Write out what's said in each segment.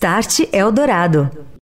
Start Eldorado.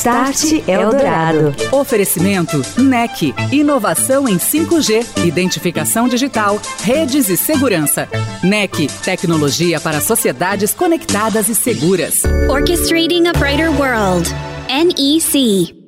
Start Eldorado. Oferecimento NEC. Inovação em 5G, identificação digital, redes e segurança. NEC. Tecnologia para sociedades conectadas e seguras. Orchestrating a Brighter World. NEC.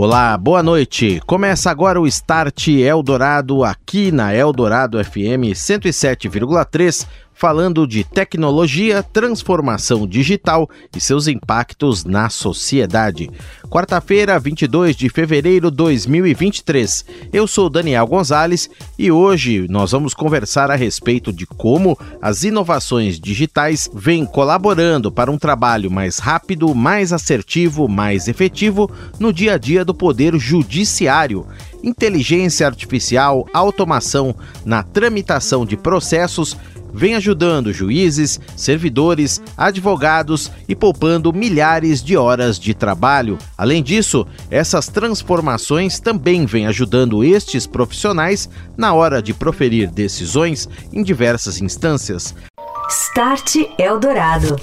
Olá, boa noite. Começa agora o Start Eldorado aqui na Eldorado FM 107,3 falando de tecnologia, transformação digital e seus impactos na sociedade. Quarta-feira, 22 de fevereiro de 2023. Eu sou Daniel Gonzalez e hoje nós vamos conversar a respeito de como as inovações digitais vêm colaborando para um trabalho mais rápido, mais assertivo, mais efetivo no dia a dia do poder judiciário inteligência artificial, automação na tramitação de processos vem ajudando juízes, servidores, advogados e poupando milhares de horas de trabalho. Além disso, essas transformações também vêm ajudando estes profissionais na hora de proferir decisões em diversas instâncias. Start Eldorado.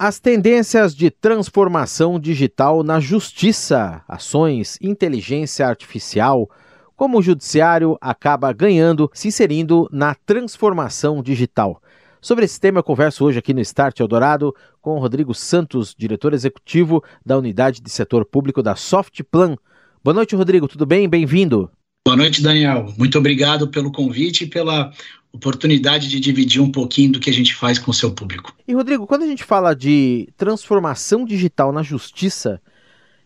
As tendências de transformação digital na justiça, ações, inteligência artificial, como o judiciário acaba ganhando se inserindo na transformação digital. Sobre esse tema, eu converso hoje aqui no Start Eldorado com Rodrigo Santos, diretor executivo da unidade de setor público da Softplan. Boa noite, Rodrigo, tudo bem? Bem-vindo. Boa noite, Daniel. Muito obrigado pelo convite e pela oportunidade de dividir um pouquinho do que a gente faz com o seu público. E, Rodrigo, quando a gente fala de transformação digital na justiça,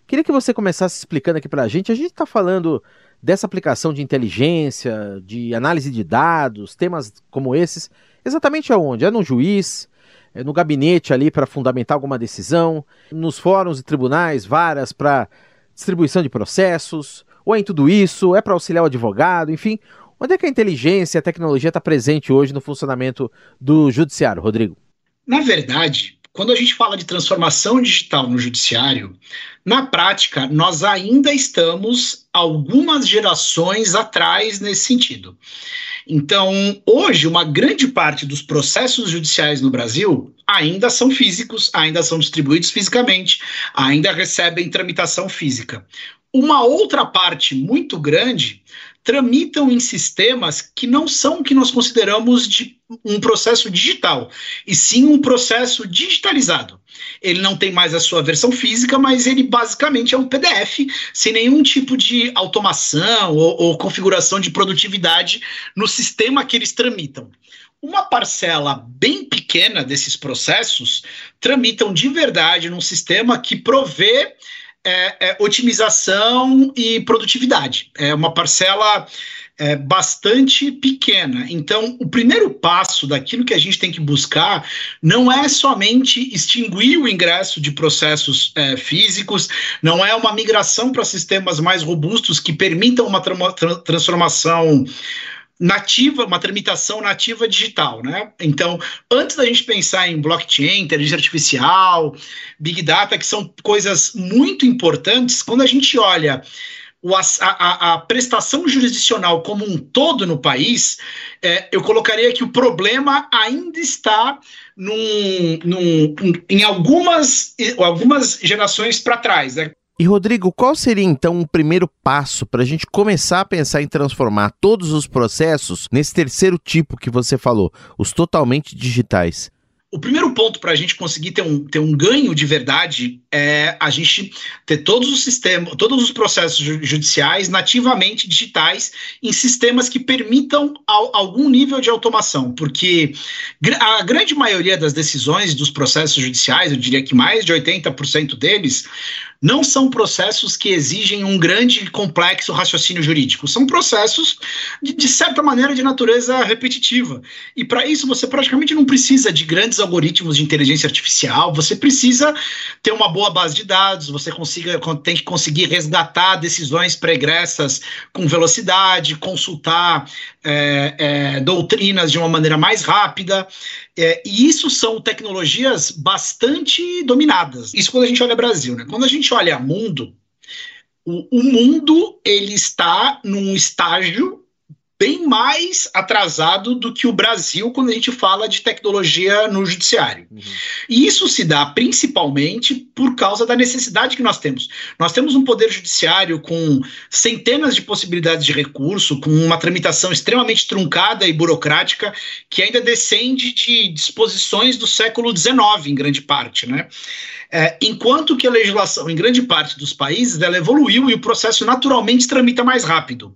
queria que você começasse explicando aqui para a gente. A gente está falando dessa aplicação de inteligência, de análise de dados, temas como esses, exatamente aonde? É no juiz, é no gabinete ali para fundamentar alguma decisão, nos fóruns e tribunais, varas para distribuição de processos, ou é em tudo isso, é para auxiliar o advogado, enfim. Onde é que a inteligência e a tecnologia está presente hoje no funcionamento do judiciário, Rodrigo? Na verdade, quando a gente fala de transformação digital no judiciário, na prática, nós ainda estamos algumas gerações atrás nesse sentido. Então, hoje, uma grande parte dos processos judiciais no Brasil ainda são físicos, ainda são distribuídos fisicamente, ainda recebem tramitação física. Uma outra parte muito grande tramitam em sistemas que não são o que nós consideramos de um processo digital, e sim um processo digitalizado. Ele não tem mais a sua versão física, mas ele basicamente é um PDF, sem nenhum tipo de automação ou, ou configuração de produtividade no sistema que eles tramitam uma parcela bem pequena desses processos tramitam de verdade num sistema que provê é, é, otimização e produtividade. É uma parcela é, bastante pequena. Então, o primeiro passo daquilo que a gente tem que buscar não é somente extinguir o ingresso de processos é, físicos, não é uma migração para sistemas mais robustos que permitam uma tra transformação nativa, uma tramitação nativa digital, né? Então, antes da gente pensar em blockchain, inteligência artificial, big data, que são coisas muito importantes, quando a gente olha a, a, a, prestação jurisdicional como um todo no país, é, eu colocaria que o problema ainda está num, num, em algumas, algumas gerações para trás. Né? E Rodrigo, qual seria então o primeiro passo para a gente começar a pensar em transformar todos os processos nesse terceiro tipo que você falou, os totalmente digitais? O primeiro ponto para a gente conseguir ter um, ter um ganho de verdade é a gente ter todos os sistemas, todos os processos judiciais nativamente digitais em sistemas que permitam ao, algum nível de automação, porque a grande maioria das decisões dos processos judiciais, eu diria que mais de 80% deles, não são processos que exigem um grande e complexo raciocínio jurídico. São processos, de, de certa maneira, de natureza repetitiva. E para isso você praticamente não precisa de grandes algoritmos de inteligência artificial, você precisa ter uma boa base de dados, você consiga, tem que conseguir resgatar decisões pregressas com velocidade, consultar é, é, doutrinas de uma maneira mais rápida. É, e isso são tecnologias bastante dominadas. Isso quando a gente olha Brasil, né? Quando a gente olha mundo, o, o mundo ele está num estágio bem mais atrasado do que o Brasil quando a gente fala de tecnologia no judiciário. Uhum. E isso se dá principalmente por causa da necessidade que nós temos. Nós temos um poder judiciário com centenas de possibilidades de recurso, com uma tramitação extremamente truncada e burocrática, que ainda descende de disposições do século XIX, em grande parte, né? É, enquanto que a legislação, em grande parte dos países, ela evoluiu e o processo naturalmente tramita mais rápido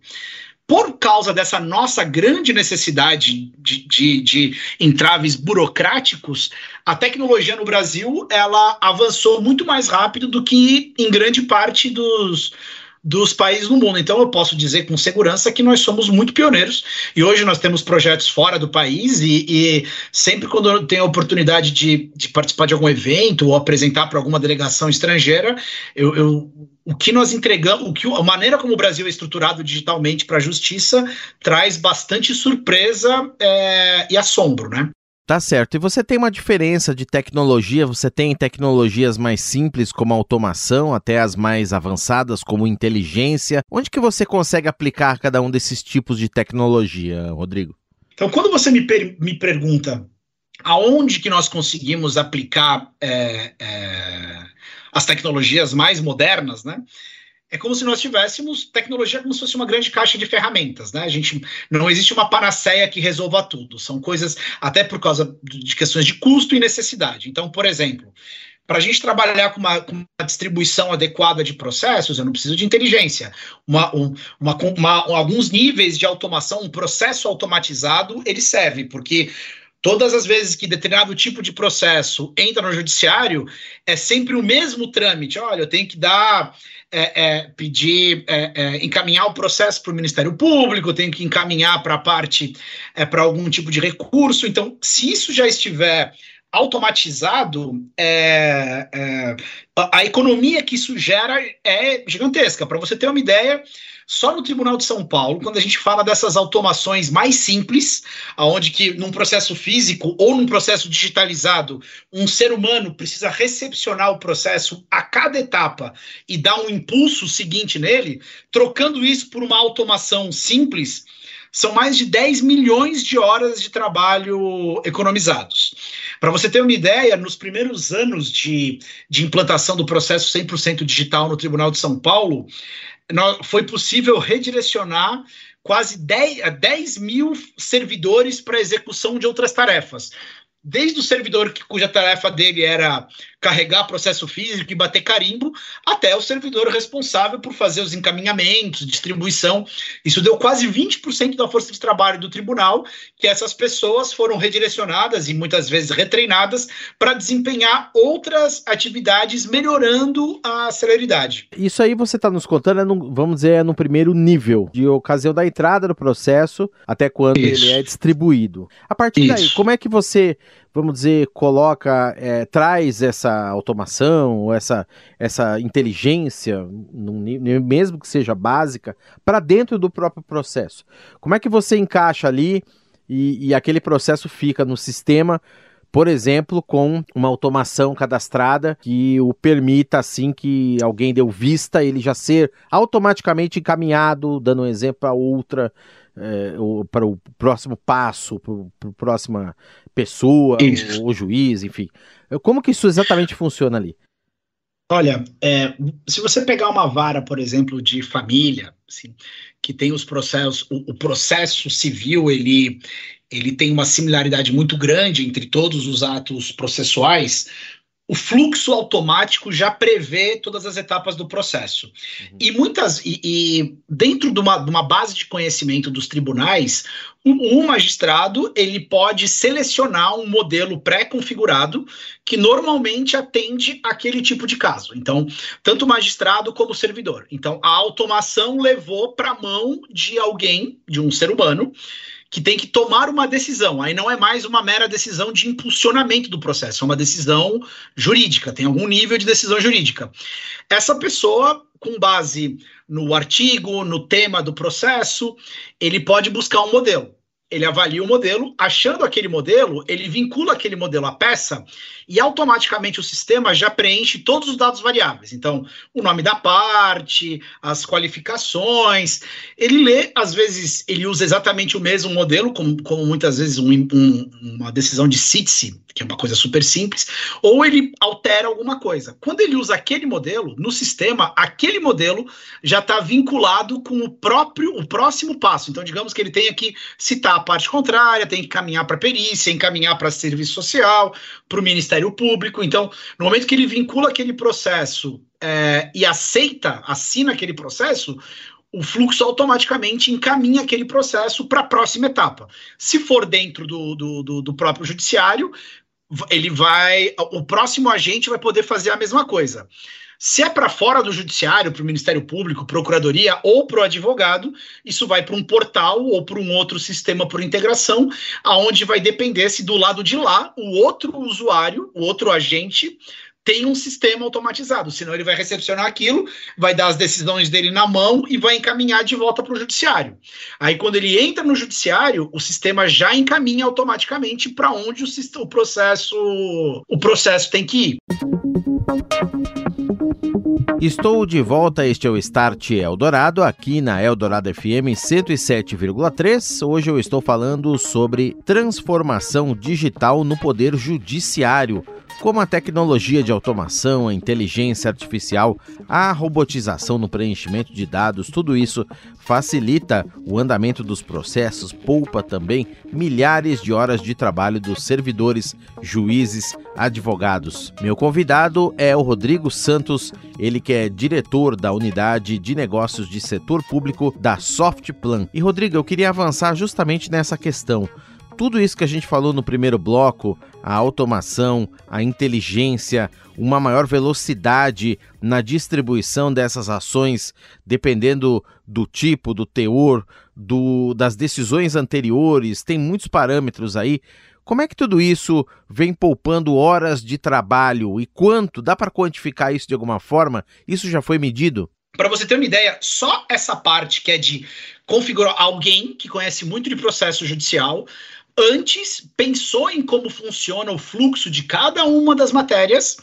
por causa dessa nossa grande necessidade de, de, de, entraves burocráticos, a tecnologia no Brasil ela avançou muito mais rápido do que em grande parte dos, dos países do mundo. Então eu posso dizer com segurança que nós somos muito pioneiros e hoje nós temos projetos fora do país e, e sempre quando eu tenho a oportunidade de, de, participar de algum evento ou apresentar para alguma delegação estrangeira, eu, eu, o que nós entregamos, o que, a maneira como o Brasil é estruturado digitalmente para a justiça traz bastante surpresa é, e assombro, né? Tá certo. E você tem uma diferença de tecnologia? Você tem tecnologias mais simples como automação, até as mais avançadas como inteligência. Onde que você consegue aplicar cada um desses tipos de tecnologia, Rodrigo? Então, quando você me, per me pergunta aonde que nós conseguimos aplicar é, é, as tecnologias mais modernas, né? É como se nós tivéssemos tecnologia como se fosse uma grande caixa de ferramentas, né? A gente não existe uma panaceia que resolva tudo. São coisas até por causa de questões de custo e necessidade. Então, por exemplo, para a gente trabalhar com uma, com uma, distribuição adequada de processos, eu não preciso de inteligência. Uma, um, uma, alguns níveis de automação, um processo automatizado, ele serve, porque Todas as vezes que determinado tipo de processo entra no judiciário, é sempre o mesmo trâmite. Olha, eu tenho que dar, é, é, pedir, é, é encaminhar o processo para o Ministério Público, eu tenho que encaminhar para a parte, é, para algum tipo de recurso. Então, se isso já estiver automatizado, é, a, a, economia que isso gera é gigantesca. Para você ter uma ideia, só no Tribunal de São Paulo, quando a gente fala dessas automações mais simples, aonde que num processo físico ou num processo digitalizado, um ser humano precisa recepcionar o processo a cada etapa e dar um impulso seguinte nele, trocando isso por uma automação simples, são mais de 10 milhões de horas de trabalho economizados. Para você ter uma ideia, nos primeiros anos de, de implantação do processo 100% digital no Tribunal de São Paulo, foi possível redirecionar quase 10, 10 mil servidores para execução de outras tarefas desde o servidor que, cuja tarefa dele era carregar processo físico e bater carimbo, até o servidor responsável por fazer os encaminhamentos, distribuição. Isso deu quase 20% da força de trabalho do tribunal, que essas pessoas foram redirecionadas e muitas vezes retreinadas para desempenhar outras atividades, melhorando a celeridade. Isso aí você está nos contando, é no, vamos dizer, é no primeiro nível, de ocasião da entrada do processo até quando Isso. ele é distribuído. A partir Isso. daí, como é que você vamos dizer, coloca, é, traz essa automação, essa, essa inteligência, num, mesmo que seja básica, para dentro do próprio processo. Como é que você encaixa ali e, e aquele processo fica no sistema? por exemplo, com uma automação cadastrada que o permita, assim que alguém deu vista, ele já ser automaticamente encaminhado, dando um exemplo para outra, é, para o próximo passo, para a próxima pessoa, o, o, juiz, enfim. Como que isso exatamente funciona ali? Olha, é, se você pegar uma vara, por exemplo, de família, assim, que tem os processos, o, o, processo civil, ele, ele tem uma similaridade muito grande entre todos os atos processuais, o fluxo automático já prevê todas as etapas do processo. Uhum. E muitas, e, e dentro de uma, de uma, base de conhecimento dos tribunais, um, um magistrado ele pode selecionar um modelo pré-configurado que normalmente atende aquele tipo de caso. Então, tanto o magistrado como o servidor. Então, a automação levou para a mão de alguém, de um ser humano, que tem que tomar uma decisão. Aí não é mais uma mera decisão de impulsionamento do processo, é uma decisão jurídica, tem algum nível de decisão jurídica. Essa pessoa, com base no artigo, no tema do processo, ele pode buscar um modelo ele avalia o modelo, achando aquele modelo, ele vincula aquele modelo à peça e automaticamente o sistema já preenche todos os dados variáveis. Então, o nome da parte, as qualificações. Ele lê, às vezes, ele usa exatamente o mesmo modelo, como, como muitas vezes um, um, uma decisão de CITSE, que é uma coisa super simples, ou ele altera alguma coisa. Quando ele usa aquele modelo, no sistema, aquele modelo já está vinculado com o próprio, o próximo passo. Então, digamos que ele tenha que citar a parte contrária, tem que caminhar para perícia, encaminhar para serviço social, para o Ministério Público. Então, no momento que ele vincula aquele processo é, e aceita, assina aquele processo, o fluxo automaticamente encaminha aquele processo para a próxima etapa. Se for dentro do, do, do, do próprio judiciário, ele vai. O próximo agente vai poder fazer a mesma coisa. Se é para fora do judiciário, para o Ministério Público, Procuradoria ou para o advogado, isso vai para um portal ou para um outro sistema por integração, aonde vai depender se do lado de lá o outro usuário, o outro agente tem um sistema automatizado, senão ele vai recepcionar aquilo, vai dar as decisões dele na mão e vai encaminhar de volta para o judiciário. Aí, quando ele entra no judiciário, o sistema já encaminha automaticamente para onde o, o, processo o processo tem que ir. Estou de volta, este é o Start Eldorado, aqui na Eldorado FM 107,3. Hoje eu estou falando sobre transformação digital no poder judiciário como a tecnologia de automação, a inteligência artificial, a robotização no preenchimento de dados, tudo isso facilita o andamento dos processos, poupa também milhares de horas de trabalho dos servidores, juízes, advogados. Meu convidado é o Rodrigo Santos, ele que é diretor da unidade de negócios de setor público da Softplan. E Rodrigo, eu queria avançar justamente nessa questão tudo isso que a gente falou no primeiro bloco, a automação, a inteligência, uma maior velocidade na distribuição dessas ações, dependendo do tipo, do teor, do, das decisões anteriores, tem muitos parâmetros aí. Como é que tudo isso vem poupando horas de trabalho e quanto? Dá para quantificar isso de alguma forma? Isso já foi medido? Para você ter uma ideia, só essa parte que é de configurar alguém que conhece muito de processo judicial antes pensou em como funciona o fluxo de cada uma das matérias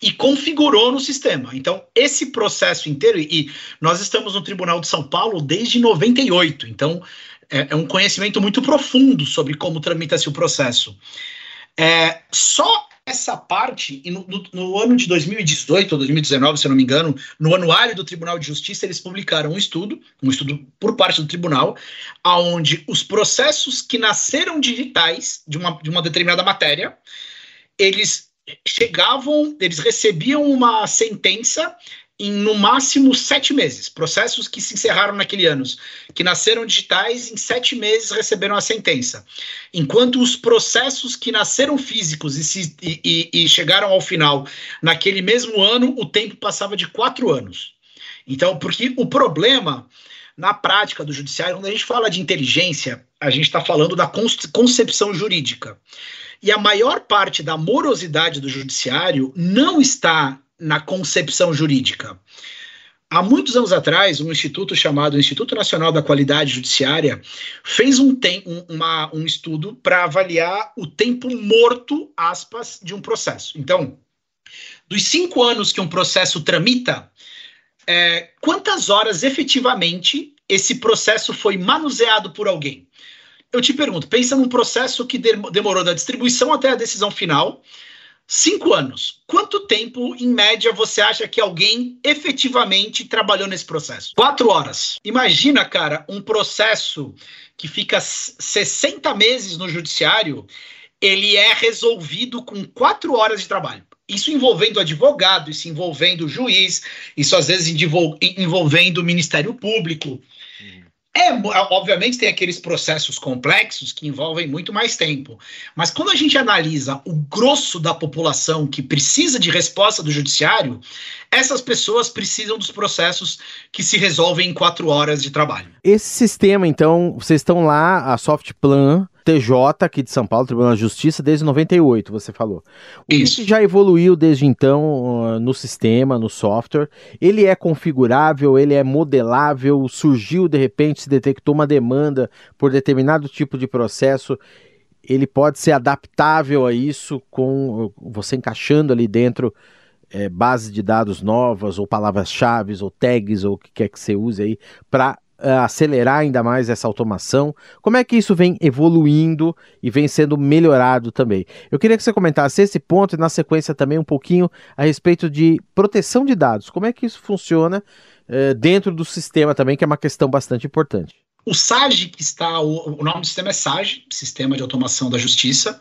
e configurou no sistema. Então, esse processo inteiro, e nós estamos no Tribunal de São Paulo desde 98, então é, é um conhecimento muito profundo sobre como tramita-se o processo. É, só essa parte, no, no, no, ano de 2018 ou 2019, se eu não me engano, no anuário do Tribunal de Justiça, eles publicaram um estudo, um estudo por parte do tribunal, aonde os processos que nasceram digitais de uma, de uma determinada matéria, eles chegavam, eles recebiam uma sentença em no máximo sete meses. Processos que se encerraram naquele ano, que nasceram digitais, em sete meses receberam a sentença. Enquanto os processos que nasceram físicos e, se, e, e, chegaram ao final naquele mesmo ano, o tempo passava de quatro anos. Então, porque o problema na prática do judiciário, quando a gente fala de inteligência, a gente está falando da concepção jurídica. E a maior parte da morosidade do judiciário não está na concepção jurídica. Há muitos anos atrás, um instituto chamado Instituto Nacional da Qualidade Judiciária fez um, tem, um, uma, um estudo para avaliar o tempo morto, aspas, de um processo. Então, dos cinco anos que um processo tramita, é, quantas horas efetivamente esse processo foi manuseado por alguém? Eu te pergunto, pensa num processo que demorou da distribuição até a decisão final, Cinco anos. Quanto tempo, em média, você acha que alguém efetivamente trabalhou nesse processo? Quatro horas. Imagina, cara, um processo que fica 60 meses no judiciário, ele é resolvido com quatro horas de trabalho. Isso envolvendo advogado, isso envolvendo juiz, isso às vezes envolvendo o Ministério Público. É, obviamente tem aqueles processos complexos que envolvem muito mais tempo. Mas quando a gente analisa o grosso da população que precisa de resposta do judiciário, essas pessoas precisam dos processos que se resolvem em quatro horas de trabalho. Esse sistema, então, vocês estão lá, a Softplan, TJ aqui de São Paulo, Tribunal de Justiça, desde 98, você falou. O Isso. que já evoluiu desde então no sistema, no software? Ele é configurável, ele é modelável, surgiu de repente, se detectou uma demanda por determinado tipo de processo, ele pode ser adaptável a isso com você encaixando ali dentro é, bases de dados novas, ou palavras-chave, ou tags, ou o que quer que você use aí, para acelerar ainda mais essa automação? Como é que isso vem evoluindo e vem sendo melhorado também? Eu queria que você comentasse esse ponto e, na sequência, também um pouquinho a respeito de proteção de dados. Como é que isso funciona uh, dentro do sistema também, que é uma questão bastante importante. O SAGE, que está, o, o nome do sistema é SAGE, Sistema de Automação da Justiça,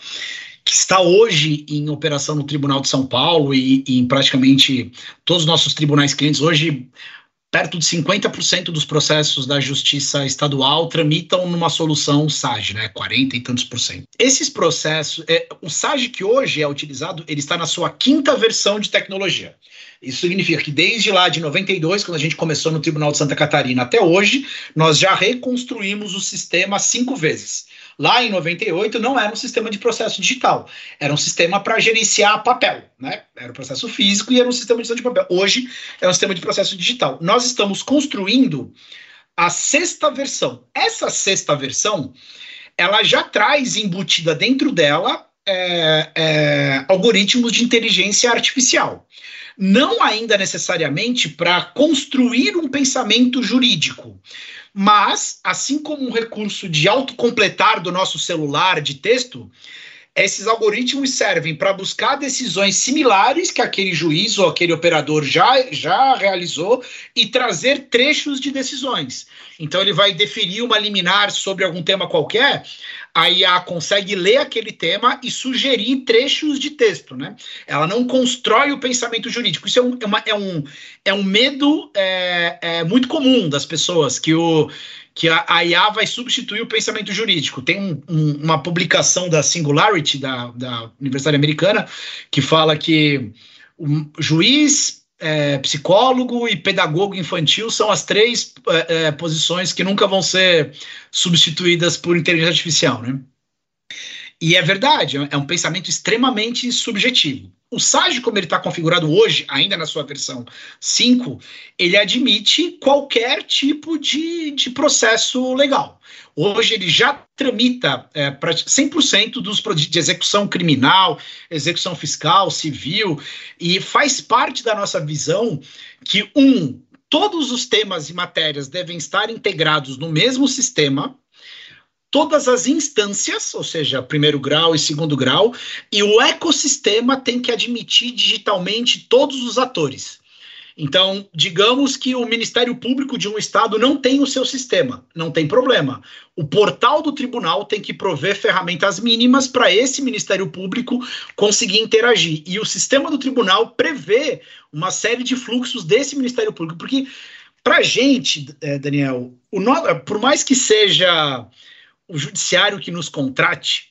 que está hoje em operação no Tribunal de São Paulo e, e em praticamente todos os nossos tribunais clientes. Hoje, perto de 50% dos processos da justiça estadual tramitam numa solução SAGE, né? 40 e tantos por cento. Esses processos, é, o SAGE que hoje é utilizado, ele está na sua quinta versão de tecnologia. Isso significa que desde lá de 92, quando a gente começou no Tribunal de Santa Catarina, até hoje, nós já reconstruímos o sistema cinco vezes. Lá em 98 não era um sistema de processo digital, era um sistema para gerenciar papel, né? Era um processo físico e era um sistema de papel. Hoje é um sistema de processo digital. Nós estamos construindo a sexta versão. Essa sexta versão, ela já traz embutida dentro dela é, é, algoritmos de inteligência artificial. Não ainda necessariamente para construir um pensamento jurídico, mas, assim como um recurso de autocompletar do nosso celular de texto, esses algoritmos servem para buscar decisões similares que aquele juiz ou aquele operador já, já realizou e trazer trechos de decisões. Então, ele vai deferir uma liminar sobre algum tema qualquer, a IA consegue ler aquele tema e sugerir trechos de texto, né? Ela não constrói o pensamento jurídico. Isso é um, é uma, é um, é um medo é, é muito comum das pessoas, que, o, que a, a IA vai substituir o pensamento jurídico. Tem um, um, uma publicação da Singularity, da, da Universidade Americana, que fala que o juiz é, psicólogo e pedagogo infantil são as três é, é, posições que nunca vão ser substituídas por inteligência artificial, né? E é verdade, é um pensamento extremamente subjetivo. O SAGE, como ele está configurado hoje, ainda na sua versão 5, ele admite qualquer tipo de, de processo legal. Hoje ele já tramita é, 100% dos de execução criminal, execução fiscal, civil, e faz parte da nossa visão que, um, todos os temas e matérias devem estar integrados no mesmo sistema, todas as instâncias, ou seja, primeiro grau e segundo grau, e o ecossistema tem que admitir digitalmente todos os atores. Então, digamos que o Ministério Público de um estado não tem o seu sistema, não tem problema. O portal do tribunal tem que prover ferramentas mínimas para esse Ministério Público conseguir interagir. E o sistema do tribunal prevê uma série de fluxos desse Ministério Público, porque para a gente, é, Daniel, no... por mais que seja o judiciário que nos contrate,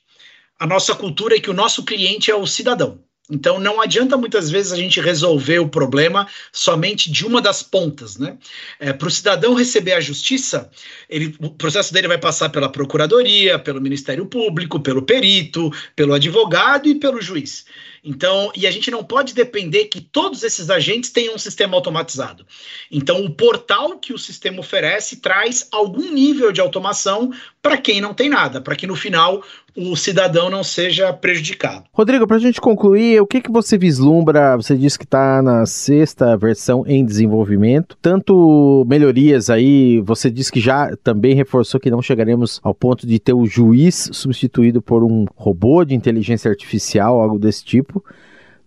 a nossa cultura é que o nosso cliente é o cidadão. Então não adianta muitas vezes a gente resolver o problema somente de uma das pontas, né? É, Para o cidadão receber a justiça, ele, o processo dele vai passar pela procuradoria, pelo Ministério Público, pelo perito, pelo advogado e pelo juiz. Então, e a gente não pode depender que todos esses agentes tenham um sistema automatizado. Então, o portal que o sistema oferece traz algum nível de automação para quem não tem nada, para que no final o cidadão não seja prejudicado. Rodrigo, para a gente concluir, o que, que você vislumbra? Você disse que está na sexta versão em desenvolvimento, tanto melhorias aí, você disse que já também reforçou que não chegaremos ao ponto de ter o juiz substituído por um robô de inteligência artificial, algo desse tipo.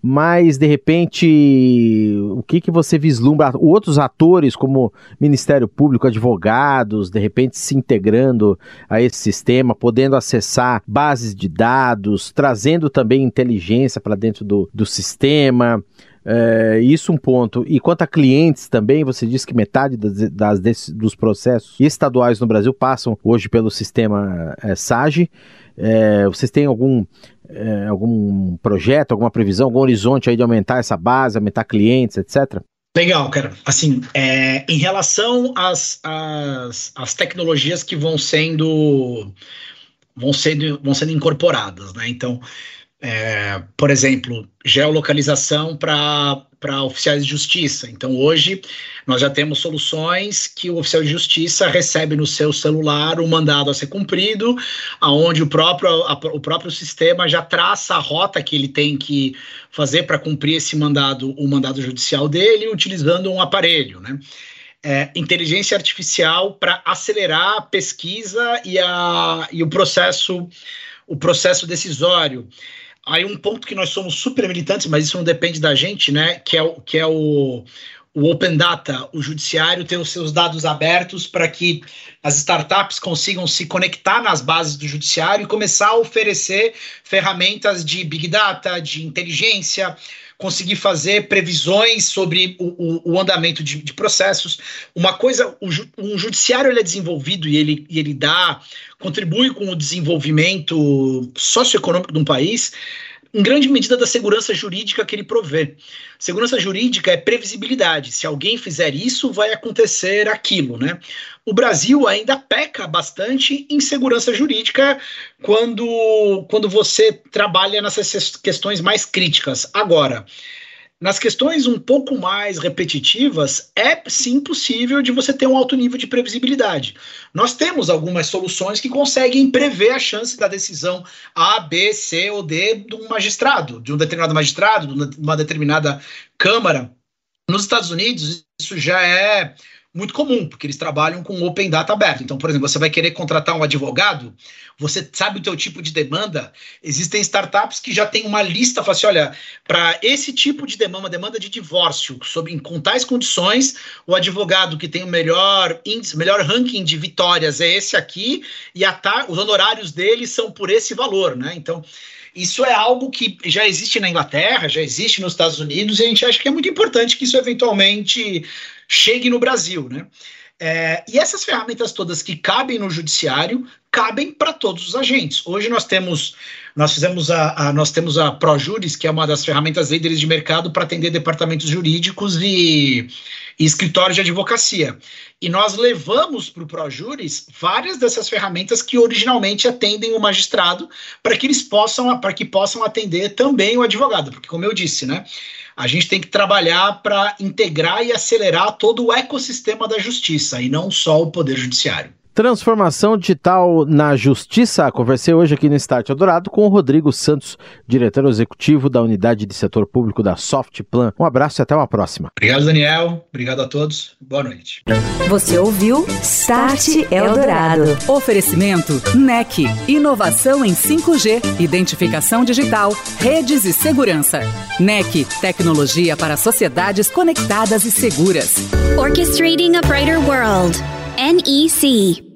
Mas de repente, o que, que você vislumbra? Outros atores, como Ministério Público, advogados, de repente se integrando a esse sistema, podendo acessar bases de dados, trazendo também inteligência para dentro do, do sistema. É, isso um ponto. E quanto a clientes também, você disse que metade das, das desse, dos processos estaduais no Brasil passam hoje pelo sistema é, SAGE. É, vocês têm algum, é, algum projeto, alguma previsão, algum horizonte aí de aumentar essa base, aumentar clientes, etc? Legal, cara. Assim, é, em relação às, às, às tecnologias que vão sendo vão sendo, vão sendo incorporadas, né? Então, é, por exemplo, geolocalização para oficiais de justiça. Então, hoje, nós já temos soluções que o oficial de justiça recebe no seu celular um mandado a ser cumprido, aonde o próprio, a, o próprio sistema já traça a rota que ele tem que fazer para cumprir esse mandado, o mandado judicial dele, utilizando um aparelho, né? É, inteligência artificial para acelerar a pesquisa e, a, e o processo o processo decisório. Aí um ponto que nós somos super militantes, mas isso não depende da gente, né? Que é o, que é o, o Open Data, o judiciário ter os seus dados abertos para que as startups consigam se conectar nas bases do judiciário e começar a oferecer ferramentas de Big Data, de inteligência, conseguir fazer previsões sobre o, o, o andamento de, de, processos. Uma coisa, o, um judiciário ele é desenvolvido e ele, e ele dá, contribui com o desenvolvimento socioeconômico de um país em grande medida da segurança jurídica que ele provê. Segurança jurídica é previsibilidade. Se alguém fizer isso, vai acontecer aquilo, né? O Brasil ainda peca bastante em segurança jurídica quando, quando você trabalha nessas questões mais críticas. Agora, nas questões um pouco mais repetitivas, é sim possível de você ter um alto nível de previsibilidade. Nós temos algumas soluções que conseguem prever a chance da decisão A, B, C ou D de um magistrado, de um determinado magistrado, de uma determinada Câmara. Nos Estados Unidos, isso já é muito comum, porque eles trabalham com open data aberto. Então, por exemplo, você vai querer contratar um advogado, você sabe o teu tipo de demanda. Existem startups que já têm uma lista, fala assim, olha, para esse tipo de demanda, uma demanda de divórcio, sob com tais condições, o advogado que tem o melhor índice, melhor ranking de vitórias é esse aqui, e a os honorários dele são por esse valor, né? Então, isso é algo que já existe na Inglaterra, já existe nos Estados Unidos, e a gente acha que é muito importante que isso eventualmente chegue no Brasil, né? É, e essas ferramentas todas que cabem no judiciário cabem para todos os agentes. Hoje nós temos nós fizemos a, a, nós temos a ProJuris, que é uma das ferramentas líderes de mercado para atender departamentos jurídicos e, e escritórios de advocacia. E nós levamos para o ProJuris várias dessas ferramentas que originalmente atendem o magistrado para que eles possam para que possam atender também o advogado, porque como eu disse, né? A gente tem que trabalhar para integrar e acelerar todo o ecossistema da justiça e não só o poder judiciário. Transformação digital na justiça. Conversei hoje aqui no Start Eldorado com o Rodrigo Santos, diretor executivo da unidade de setor público da Softplan. Um abraço e até uma próxima. Obrigado, Daniel. Obrigado a todos. Boa noite. Você ouviu Start Eldorado. Oferecimento NEC. Inovação em 5G, identificação digital, redes e segurança. NEC. Tecnologia para sociedades conectadas e seguras. Orchestrating a brighter world. NEC.